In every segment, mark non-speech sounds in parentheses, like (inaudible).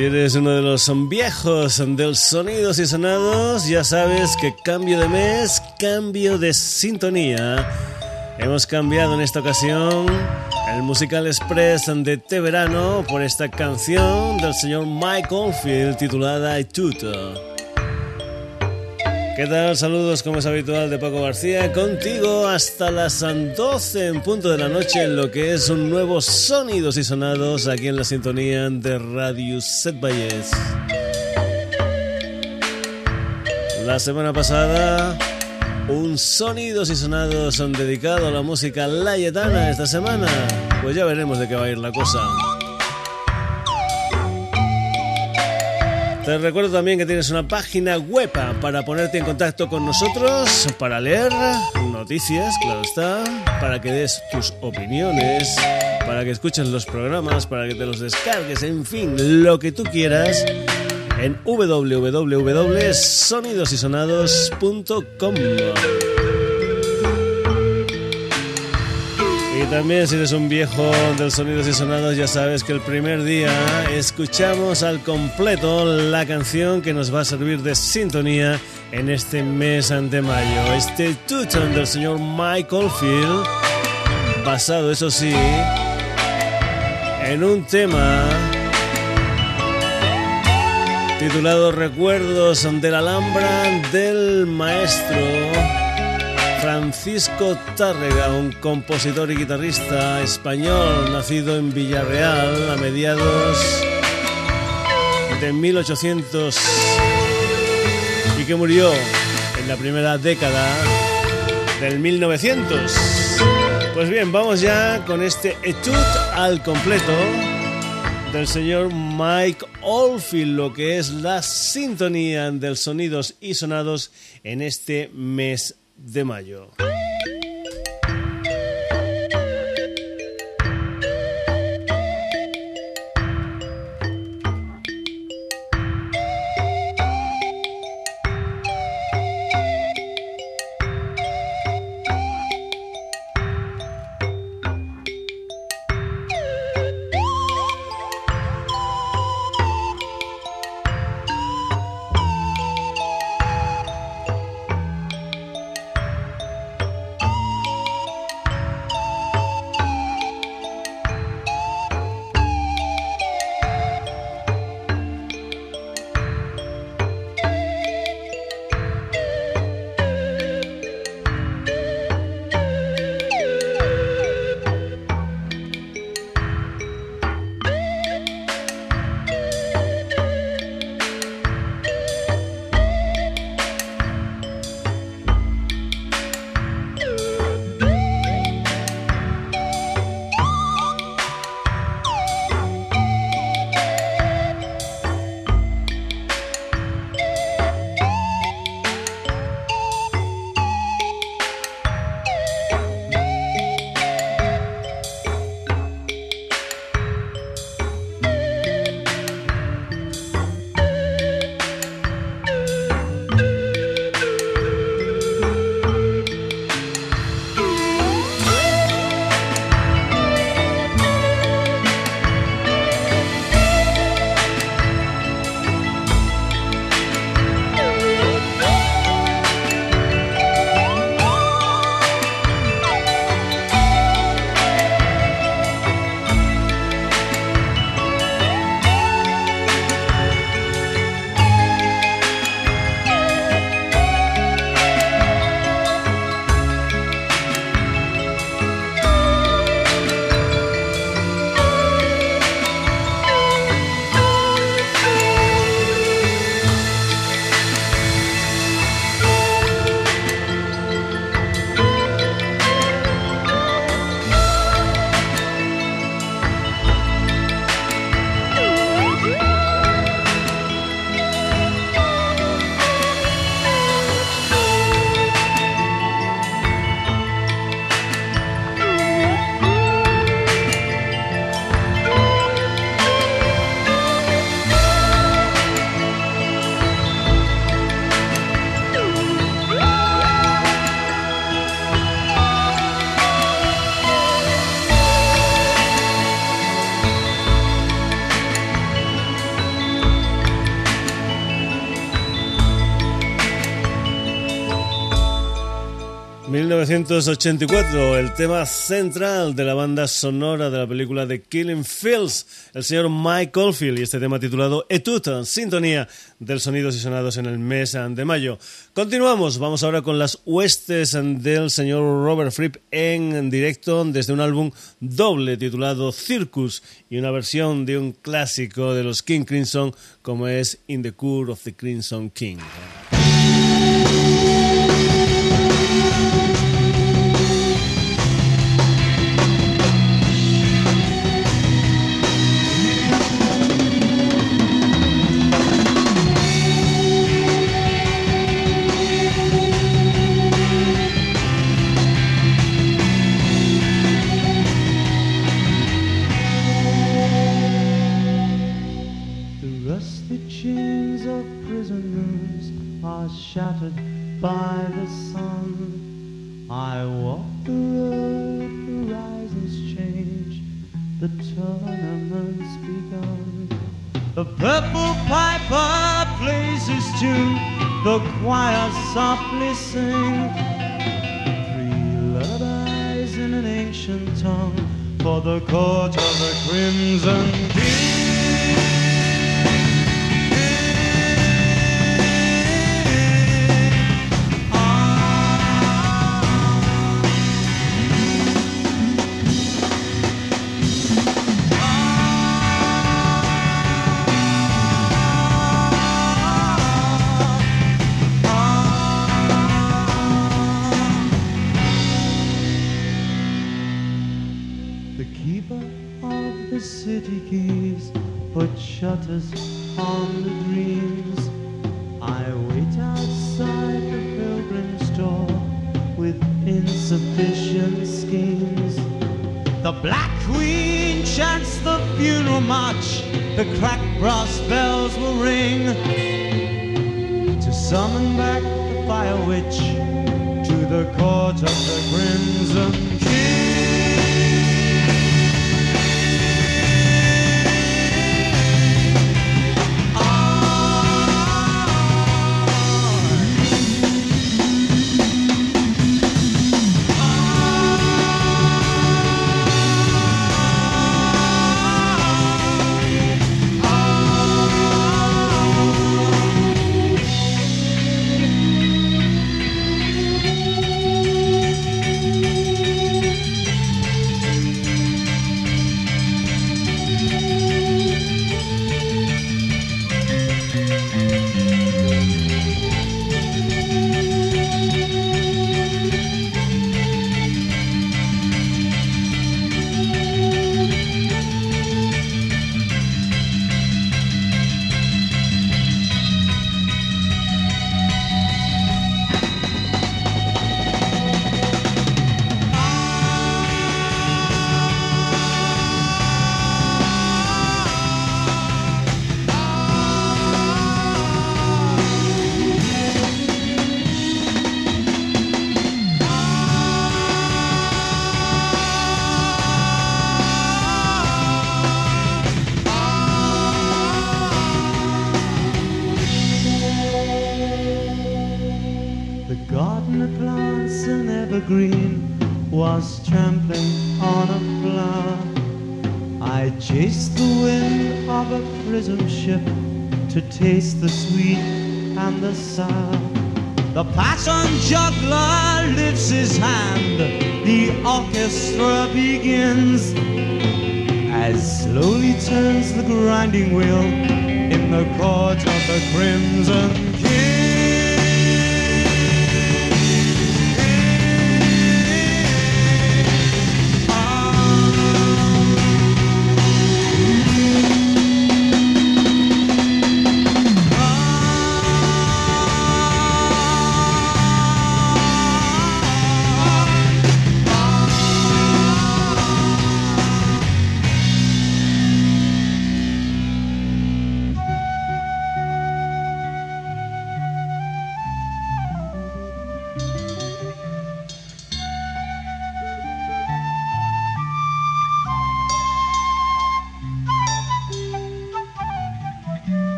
Si eres uno de los viejos del sonidos y sonados, ya sabes que cambio de mes, cambio de sintonía. Hemos cambiado en esta ocasión el musical express de Te Verano por esta canción del señor Mike Oldfield titulada Tuto. ¿Qué tal? Saludos como es habitual de Paco García, contigo hasta las 12 en punto de la noche en lo que es un nuevo Sonidos y Sonados aquí en la sintonía de Radio Set Valles. La semana pasada un Sonidos y Sonados son dedicado a la música layetana esta semana. Pues ya veremos de qué va a ir la cosa. Te recuerdo también que tienes una página web para ponerte en contacto con nosotros, para leer noticias, claro está, para que des tus opiniones, para que escuches los programas, para que te los descargues, en fin, lo que tú quieras en www.sonidosysonados.com. también si eres un viejo del Sonidos y Sonados ya sabes que el primer día escuchamos al completo la canción que nos va a servir de sintonía en este mes ante mayo. Este tuton del señor Michael Field, basado eso sí, en un tema titulado Recuerdos de la Alhambra del Maestro Francisco Tárrega, un compositor y guitarrista español nacido en Villarreal a mediados de 1800 y que murió en la primera década del 1900. Pues bien, vamos ya con este etude al completo del señor Mike Oldfield, lo que es la sintonía del sonidos y sonados en este mes de mayo. 1984, el tema central de la banda sonora de la película The Killing Fields, el señor Mike Oldfield y este tema titulado Etude, sintonía del Sonidos y Sonados en el mes de mayo. Continuamos, vamos ahora con las huestes del señor Robert Fripp en directo desde un álbum doble titulado Circus y una versión de un clásico de los King Crimson como es In the Court of the Crimson King.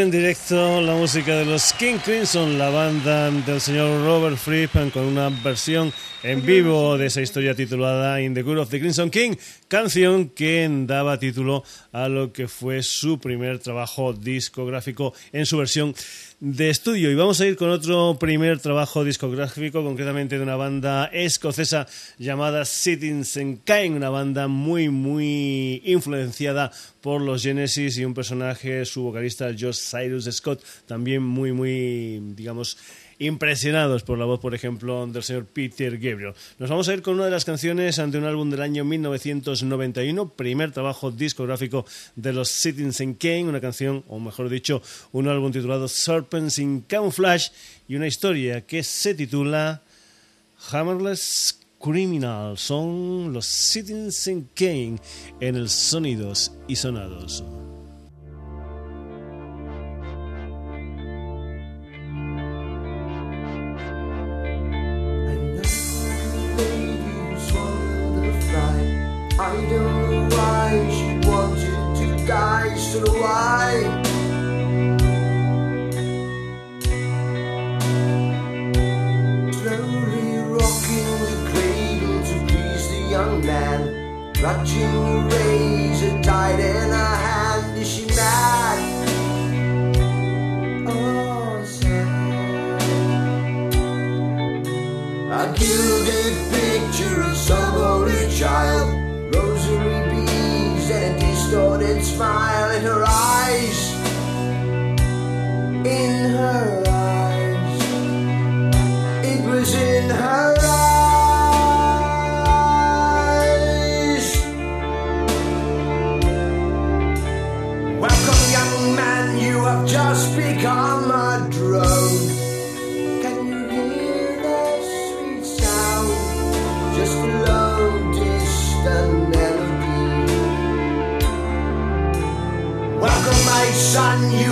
En directo la música de los King Crimson, la banda del señor Robert Fripp, con una versión en vivo de esa historia titulada In the Good of the Crimson King, canción que daba título a lo que fue su primer trabajo discográfico en su versión de estudio. Y vamos a ir con otro primer trabajo discográfico, concretamente de una banda escocesa llamada Citizen Kane, una banda muy, muy influenciada por los Genesis y un personaje, su vocalista Josh Cyrus Scott, también muy, muy, digamos, impresionados por la voz, por ejemplo, del señor Peter Gabriel. Nos vamos a ir con una de las canciones ante un álbum del año 1991, primer trabajo discográfico de los Citizen Kane, una canción, o mejor dicho, un álbum titulado Serpents in Camouflage y una historia que se titula Hammerless Criminal. Son los Citizen Kane en el Sonidos y Sonados. Wanted to die, so. Slowly rocking the cradle to please the young man, clutching the razor tight in her hand. Is she mad? fine.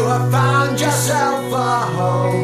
You have found yourself a home.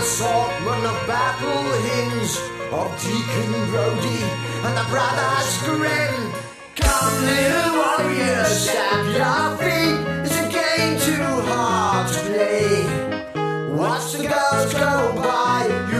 consort run the battle hymns of Deacon Brody and the brothers Grimm. Come, little warrior, stamp your feet. It's a game too hard to play. Watch the girls go by. You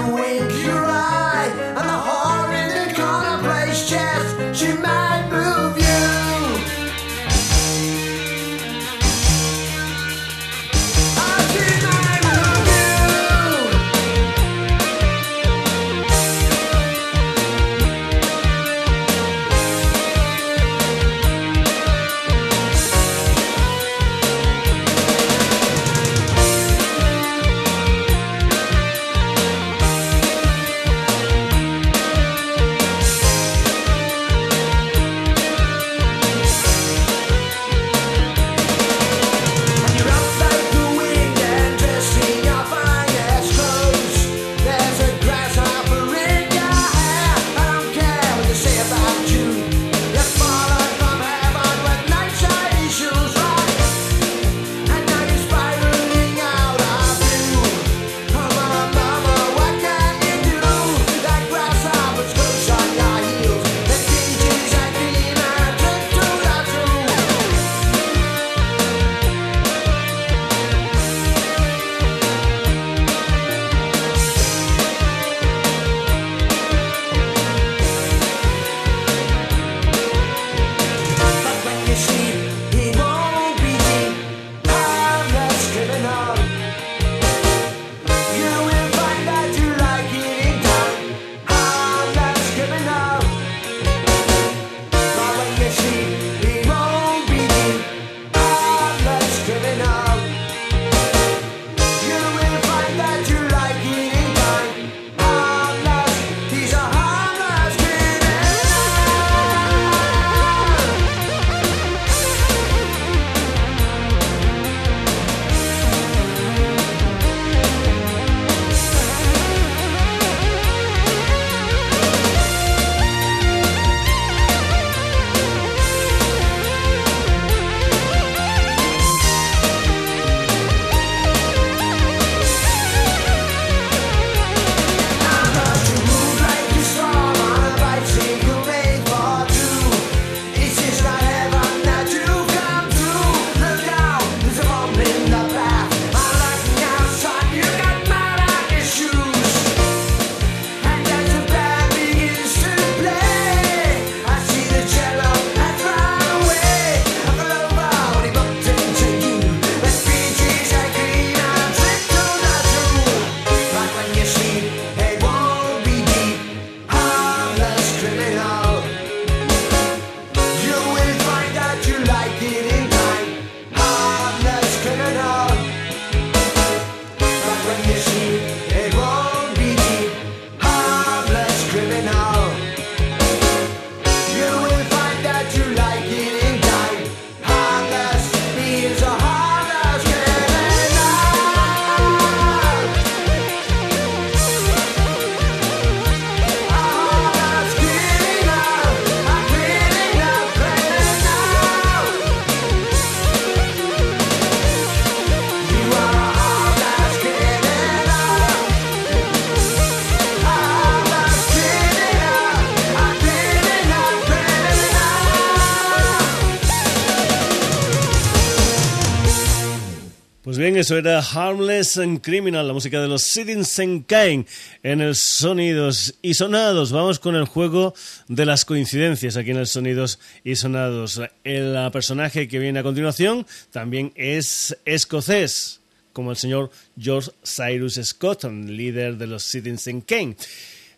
Pues bien, eso era Harmless and Criminal, la música de los Sitting Senkain en el Sonidos y Sonados. Vamos con el juego de las coincidencias aquí en el Sonidos y Sonados. El personaje que viene a continuación también es escocés, como el señor George Cyrus Scott, líder de los Sitting Senkain.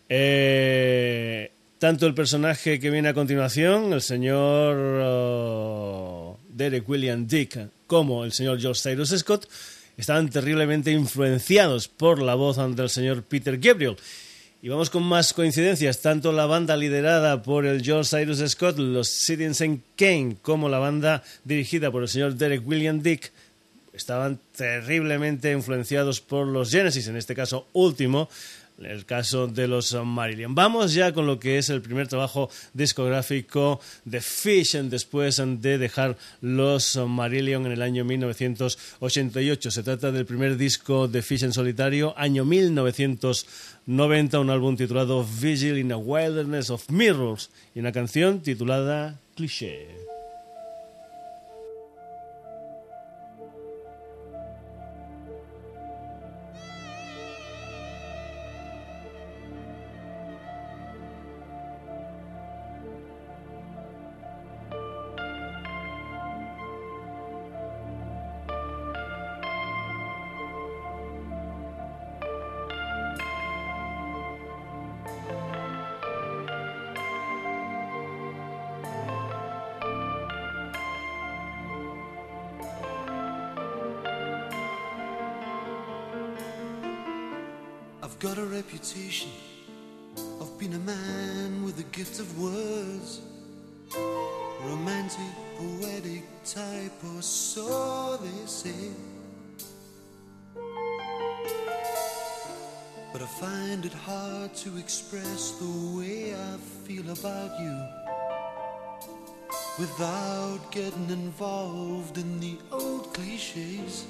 Eh, tanto el personaje que viene a continuación, el señor... Oh, Derek William Dick, como el señor George Cyrus Scott, estaban terriblemente influenciados por la voz del señor Peter Gabriel. Y vamos con más coincidencias. Tanto la banda liderada por el George Cyrus Scott, los Citizen Kane, como la banda dirigida por el señor Derek William Dick, estaban terriblemente influenciados por los Genesis, en este caso último, el caso de los Marillion. Vamos ya con lo que es el primer trabajo discográfico de Fish después de dejar los Marillion en el año 1988. Se trata del primer disco de Fish en solitario, año 1990, un álbum titulado Vigil in a Wilderness of Mirrors y una canción titulada Cliché. Type, or so they say. But I find it hard to express the way I feel about you without getting involved in the old cliches.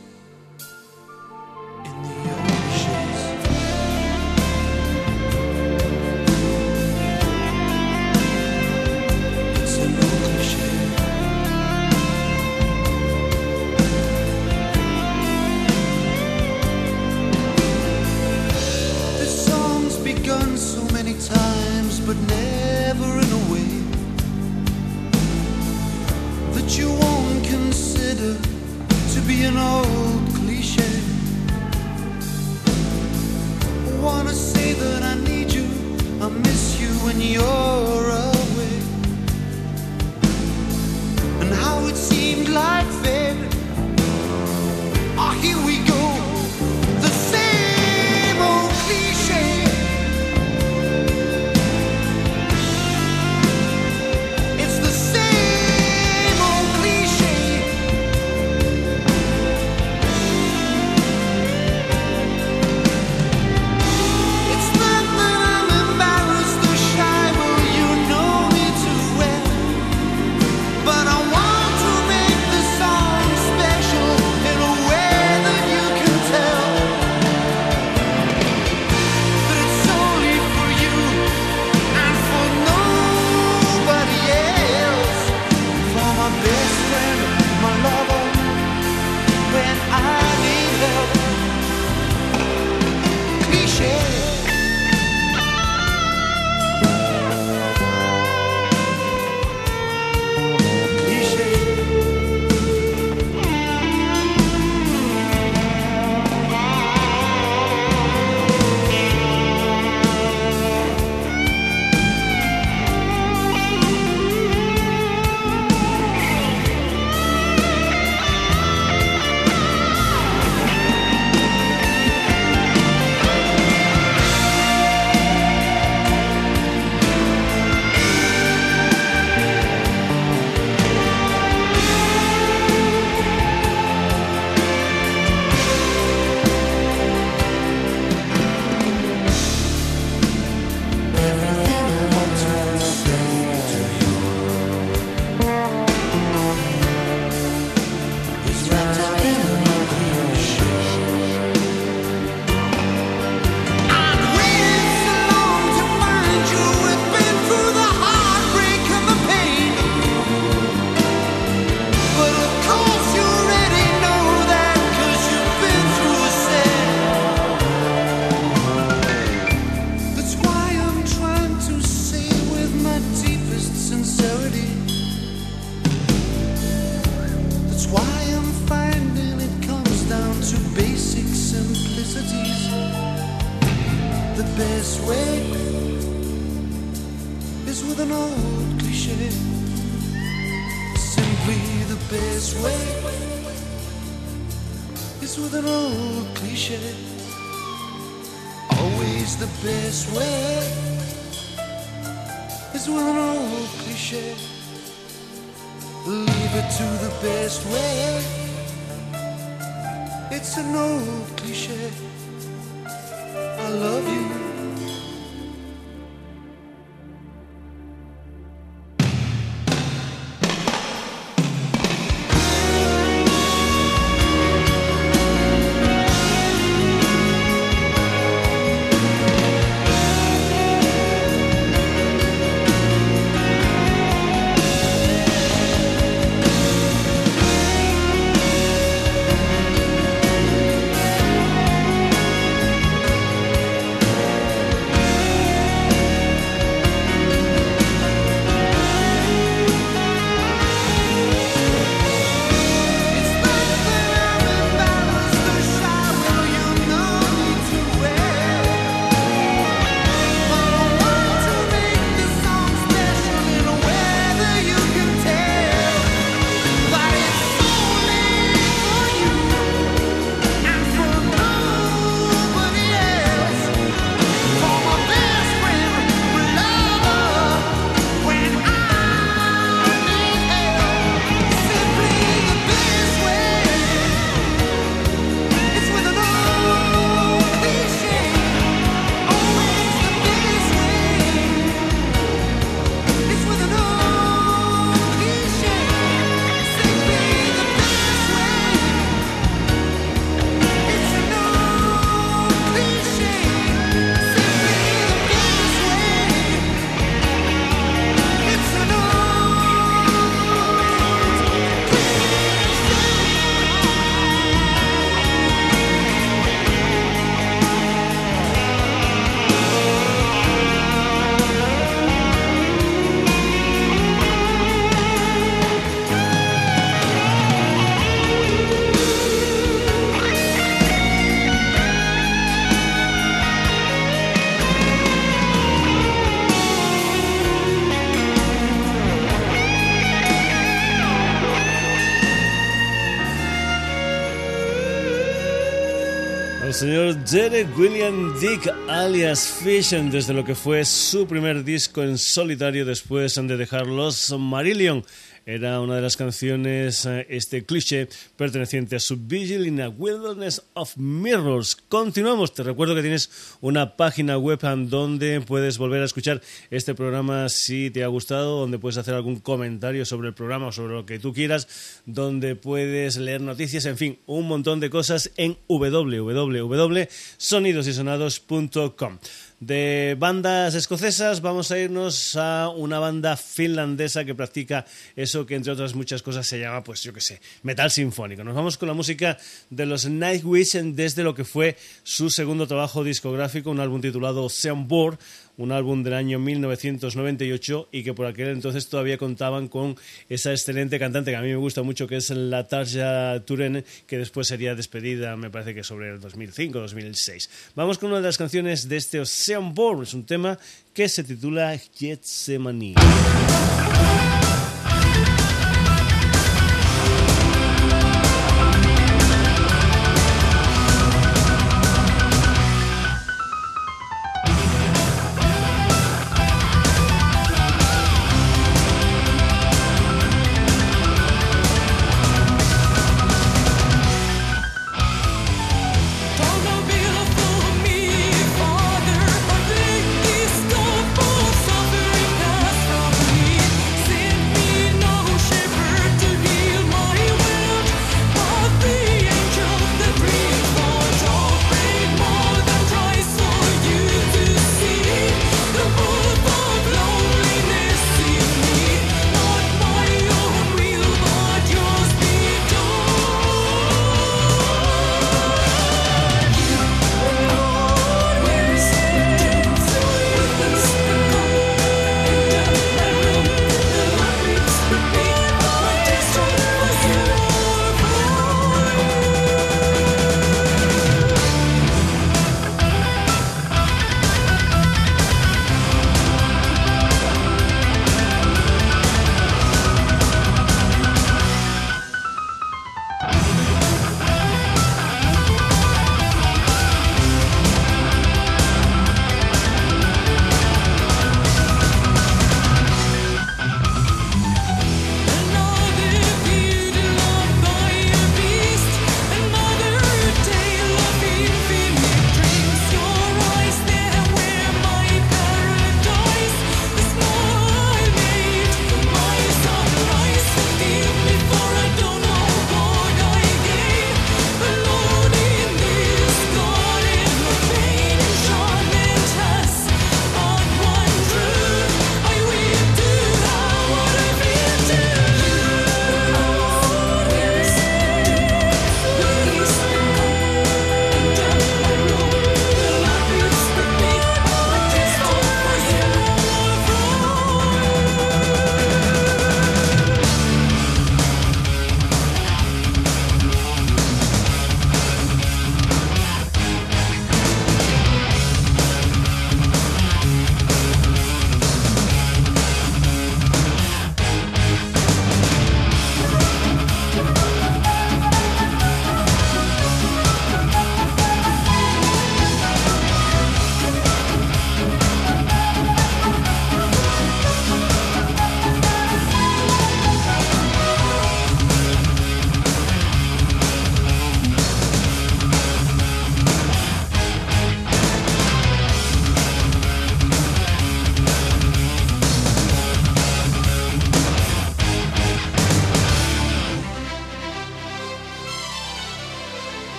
El señor Derek William Dick alias Fish desde lo que fue su primer disco en solitario. Después de dejar los Marillion era una de las canciones, eh, este cliché, perteneciente a su Vigil in a Wilderness of Mirrors. Continuamos, te recuerdo que tienes una página web donde puedes volver a escuchar este programa si te ha gustado, donde puedes hacer algún comentario sobre el programa o sobre lo que tú quieras, donde puedes leer noticias, en fin, un montón de cosas en www.sonidosysonados.com. De bandas escocesas vamos a irnos a una banda finlandesa que practica eso que entre otras muchas cosas se llama, pues yo qué sé, metal sinfónico. Nos vamos con la música de los Nightwish desde lo que fue su segundo trabajo discográfico, un álbum titulado Ocean Board, un álbum del año 1998 y que por aquel entonces todavía contaban con esa excelente cantante que a mí me gusta mucho, que es la Tarja Turen, que después sería despedida, me parece que sobre el 2005-2006. Vamos con una de las canciones de este Ocean Born, es un tema que se titula Getsemani.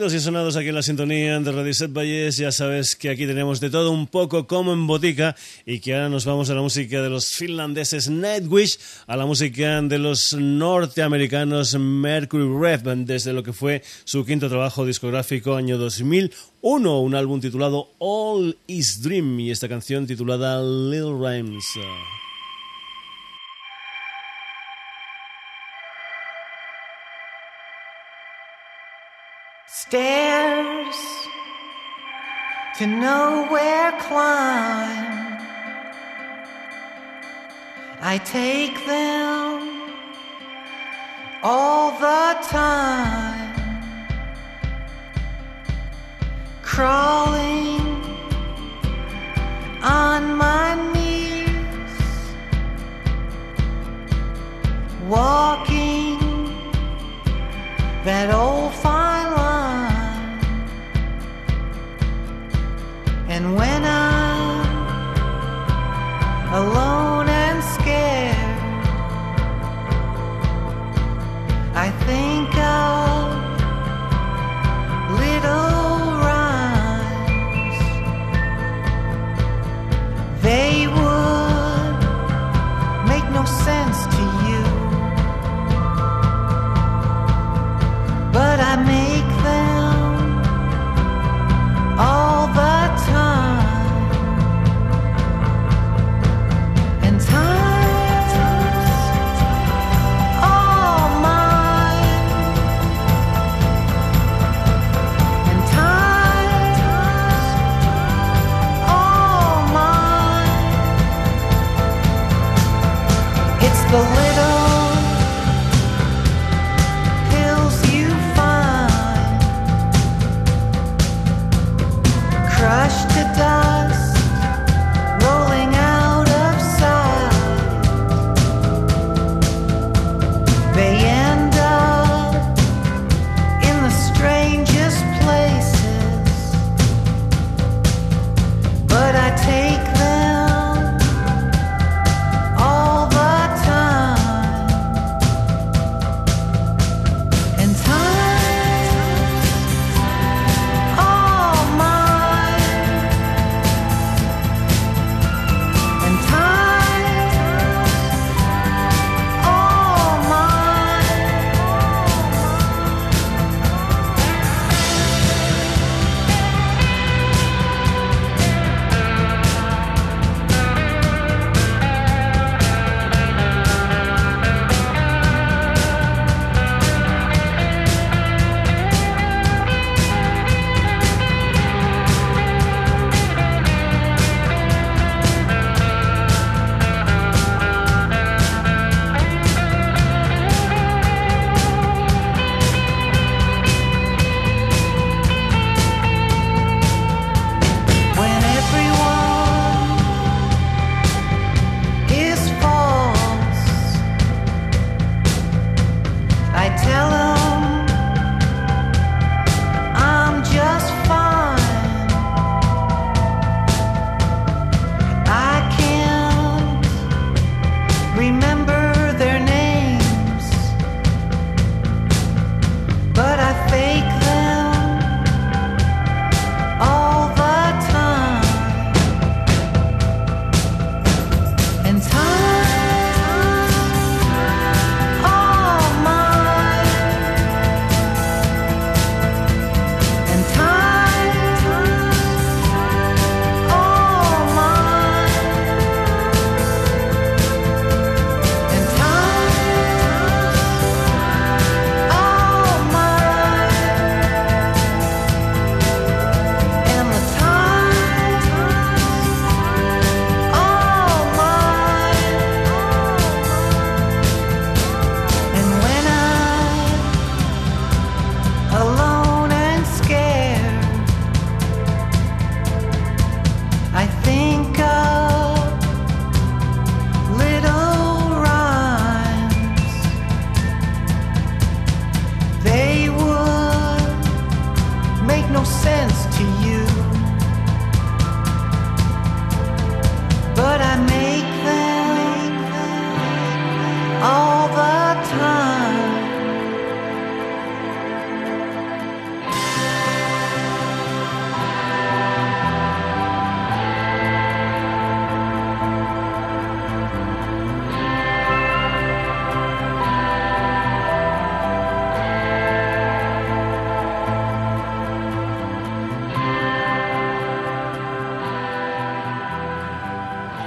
En sonidos y sonados aquí en la sintonía de Radio Set Valles. Ya sabes que aquí tenemos de todo un poco como en botica y que ahora nos vamos a la música de los finlandeses Nightwish, a la música de los norteamericanos Mercury Rev, desde lo que fue su quinto trabajo discográfico año 2001, un álbum titulado All Is Dream y esta canción titulada Little Rhymes. Stairs to nowhere climb. I take them all the time. Crawling on my knees. Walking that old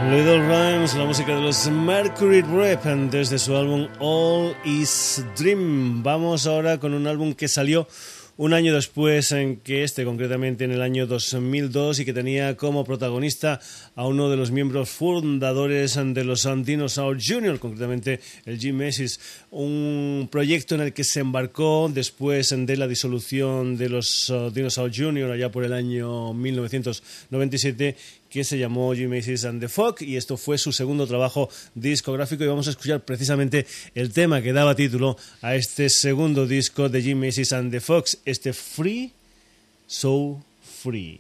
Little Rhymes, la música de los Mercury Rep desde su álbum All Is Dream. Vamos ahora con un álbum que salió un año después en que este, concretamente en el año 2002, y que tenía como protagonista a uno de los miembros fundadores de los Dinosaur Jr., concretamente el Jim Macy's, un proyecto en el que se embarcó después de la disolución de los uh, Dinosaur Jr. allá por el año 1997 que se llamó Jim Macy's and the Fog y esto fue su segundo trabajo discográfico y vamos a escuchar precisamente el tema que daba título a este segundo disco de Jim Macy's and the Fox, este Free So Free.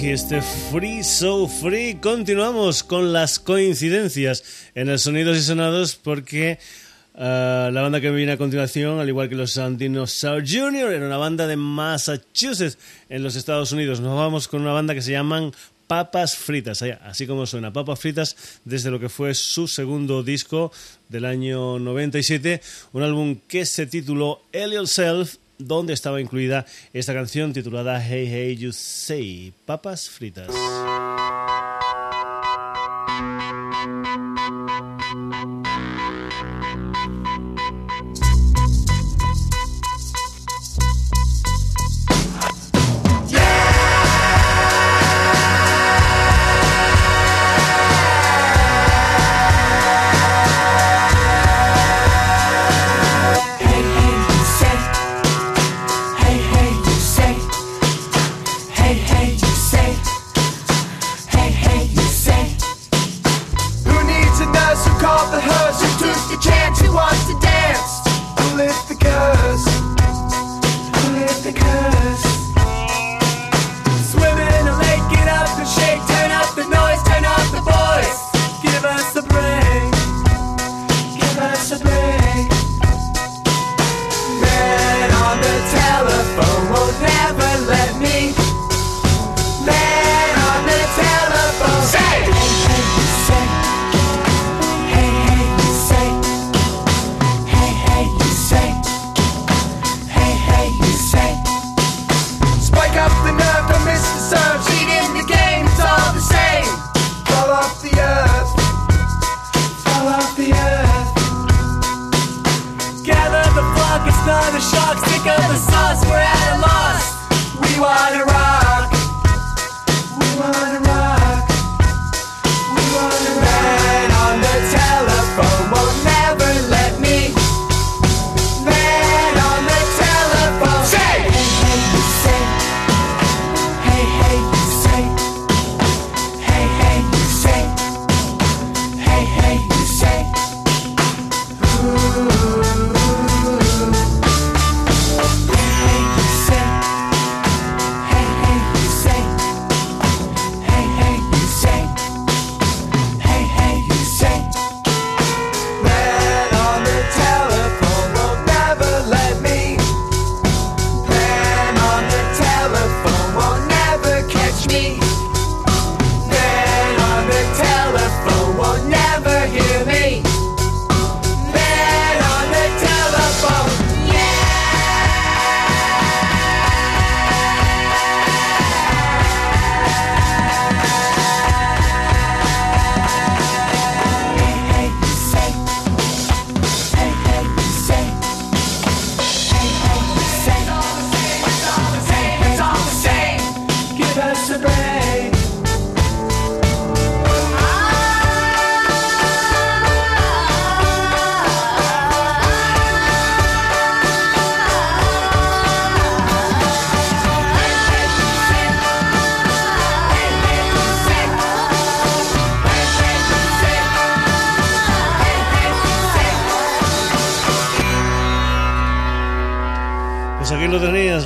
Y este Free So Free. Continuamos con las coincidencias en el Sonidos y Sonados porque ah, la banda que viene a continuación, al igual que los Dinosaur Jr., era una banda de Massachusetts en los Estados Unidos. Nos vamos con una banda que se llaman Papas Fritas, así como suena, Papas Fritas desde lo que fue su segundo disco del año 97, un álbum que se tituló Elliot Self donde estaba incluida esta canción titulada Hey Hey You Say, Papas Fritas. lift the curse.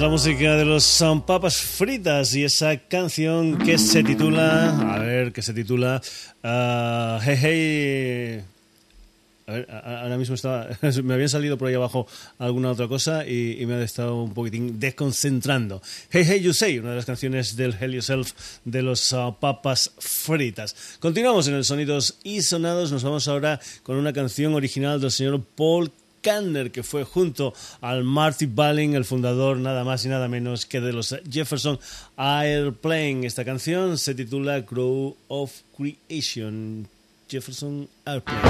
La música de los Papas Fritas y esa canción que se titula, a ver, que se titula ah, Hey Hey. A ver, ahora mismo estaba, (laughs) me habían salido por ahí abajo alguna otra cosa y, me ha estado un poquitín desconcentrando. Hey Hey You Say, una de las canciones del Hell Yourself de los ah, Papas Fritas. Continuamos en el Sonidos y Sonados, nos vamos ahora con una canción original del señor Paul Que fue junto al Marty Balin, el fundador nada más y nada menos que de los Jefferson Airplane. Esta canción se titula Grow of Creation. Jefferson Airplane.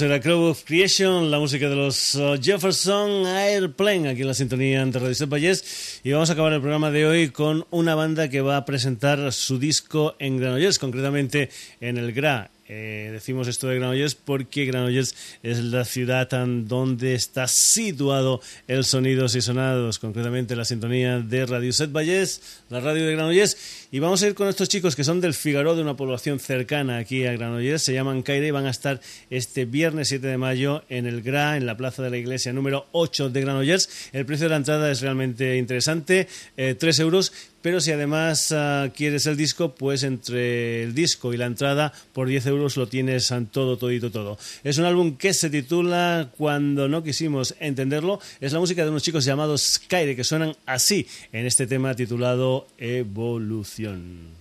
Eso era Creation, la música de los uh, Jefferson Airplane, aquí en la sintonía de Radio Set Valles. Y vamos a acabar el programa de hoy con una banda que va a presentar su disco en Granollers, concretamente en el GRA. Eh, decimos esto de Granollers porque Granollers es la ciudad donde está situado el Sonidos y Sonados, concretamente la sintonía de Radio Set Valles, la radio de Granollers. Y vamos a ir con estos chicos que son del Figaro, de una población cercana aquí a Granollers, se llaman Caire y van a estar este viernes 7 de mayo en el GRA, en la plaza de la iglesia número 8 de Granollers. El precio de la entrada es realmente interesante, eh, 3 euros. Pero si además ah, quieres el disco, pues entre el disco y la entrada por 10 euros lo tienes en todo, todito, todo. Es un álbum que se titula Cuando no quisimos entenderlo. Es la música de unos chicos llamados Skyre que suenan así en este tema titulado Evolución.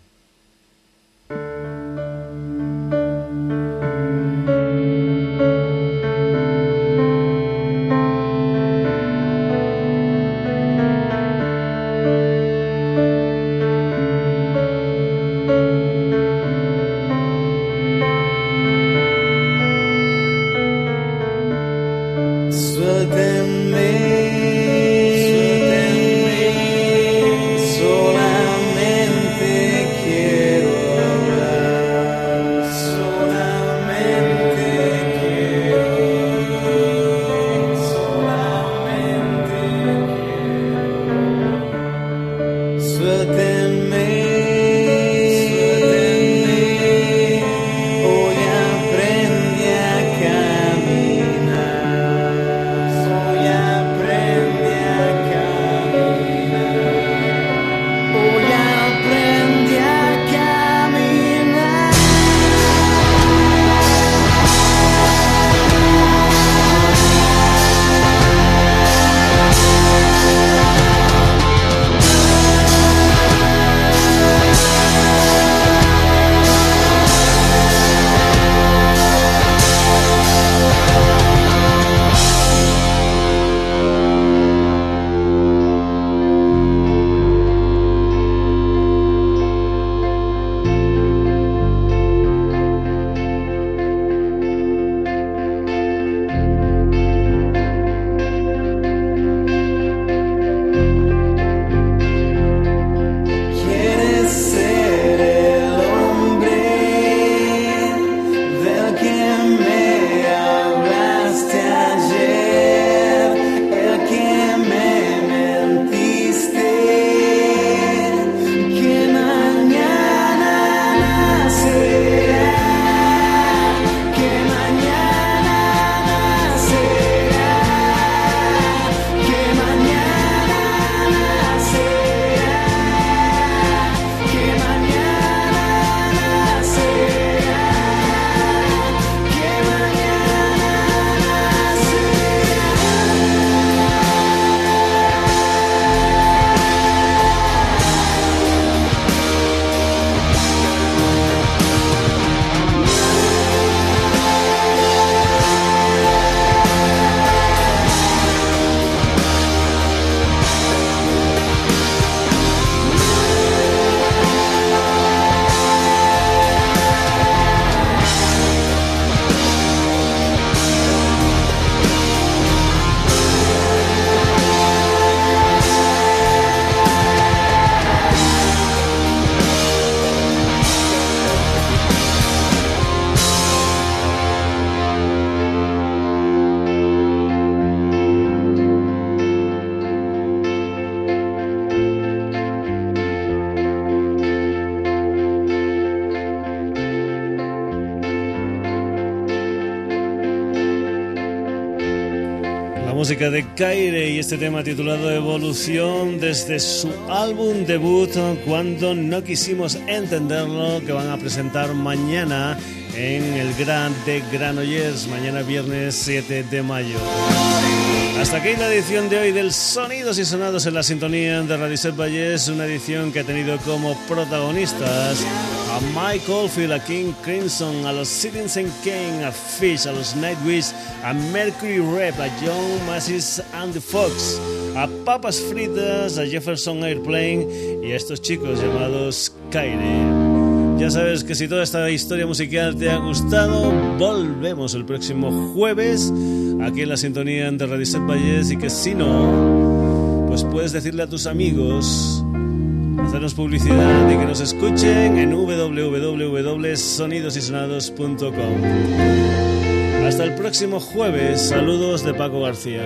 Música de Kaire y este tema titulado Evolución desde su álbum debut Cuando no quisimos entenderlo que van a presentar mañana en el Gran de Granollers, mañana viernes 7 de mayo. Hasta aquí la edición de hoy del Sonidos y Sonados en la sintonía de Radio Set Valles, una edición que ha tenido como protagonistas a Mike Oldfield, a King Crimson, a los Citizen Kane, a Fish, a los Nightwish, a Mercury Rep, a John Massis and the Fox, a Papas Fritas, a Jefferson Airplane y a estos chicos llamados Kaire. Ya sabes que si toda esta historia musical te ha gustado, volvemos el próximo jueves aquí en la sintonía de Radio Valles y que si no, pues puedes decirle a tus amigos, hacernos publicidad y que nos escuchen en www.sonidosysonados.com. Hasta el próximo jueves, saludos de Paco García.